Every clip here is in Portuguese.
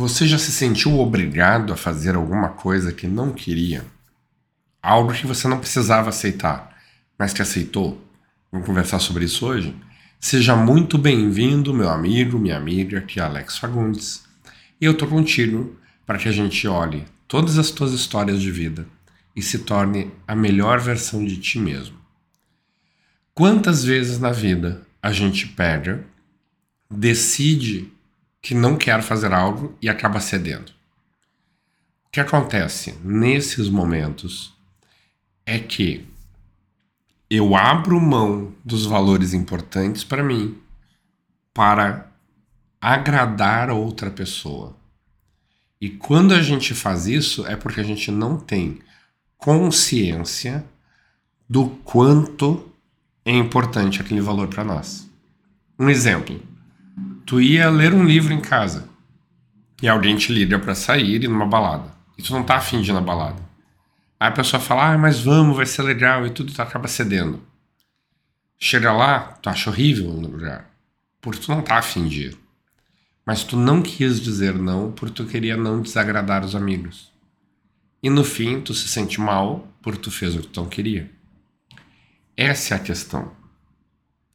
Você já se sentiu obrigado a fazer alguma coisa que não queria? Algo que você não precisava aceitar, mas que aceitou? Vamos conversar sobre isso hoje? Seja muito bem-vindo, meu amigo, minha amiga, aqui é Alex Fagundes. E eu tô contigo para que a gente olhe todas as tuas histórias de vida e se torne a melhor versão de ti mesmo. Quantas vezes na vida a gente pega, decide que não quer fazer algo e acaba cedendo? O que acontece nesses momentos é que eu abro mão dos valores importantes para mim para agradar outra pessoa. E quando a gente faz isso é porque a gente não tem consciência do quanto é importante aquele valor para nós. Um exemplo: tu ia ler um livro em casa e alguém te liga para sair e numa balada. E tu não tá afim de ir na balada. Aí a pessoa fala, ah, mas vamos, vai ser legal e tudo, tu acaba cedendo. Chega lá, tu acha horrível o lugar, porque tu não tá afim de ir. Mas tu não quis dizer não porque tu queria não desagradar os amigos. E no fim, tu se sente mal porque tu fez o que tu não queria. Essa é a questão.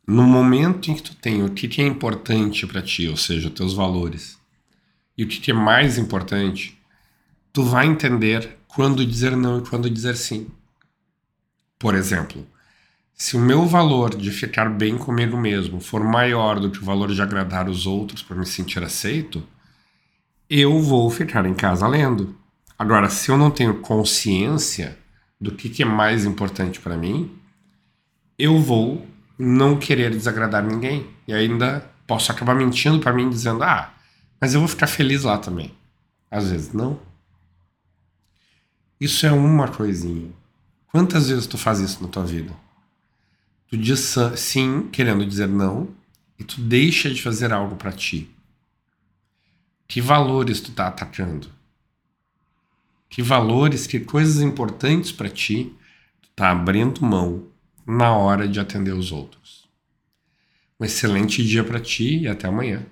No momento em que tu tem o que é importante para ti, ou seja, teus valores, e o que é mais importante, tu vai entender quando dizer não e quando dizer sim. Por exemplo, se o meu valor de ficar bem comigo mesmo for maior do que o valor de agradar os outros para me sentir aceito, eu vou ficar em casa lendo. Agora, se eu não tenho consciência do que, que é mais importante para mim, eu vou não querer desagradar ninguém. E ainda posso acabar mentindo para mim, dizendo: ah, mas eu vou ficar feliz lá também. Às vezes não. Isso é uma coisinha. Quantas vezes tu faz isso na tua vida? Tu diz sim, querendo dizer não, e tu deixa de fazer algo para ti. Que valores tu tá atacando? Que valores, que coisas importantes para ti tu tá abrindo mão na hora de atender os outros. Um excelente dia para ti e até amanhã.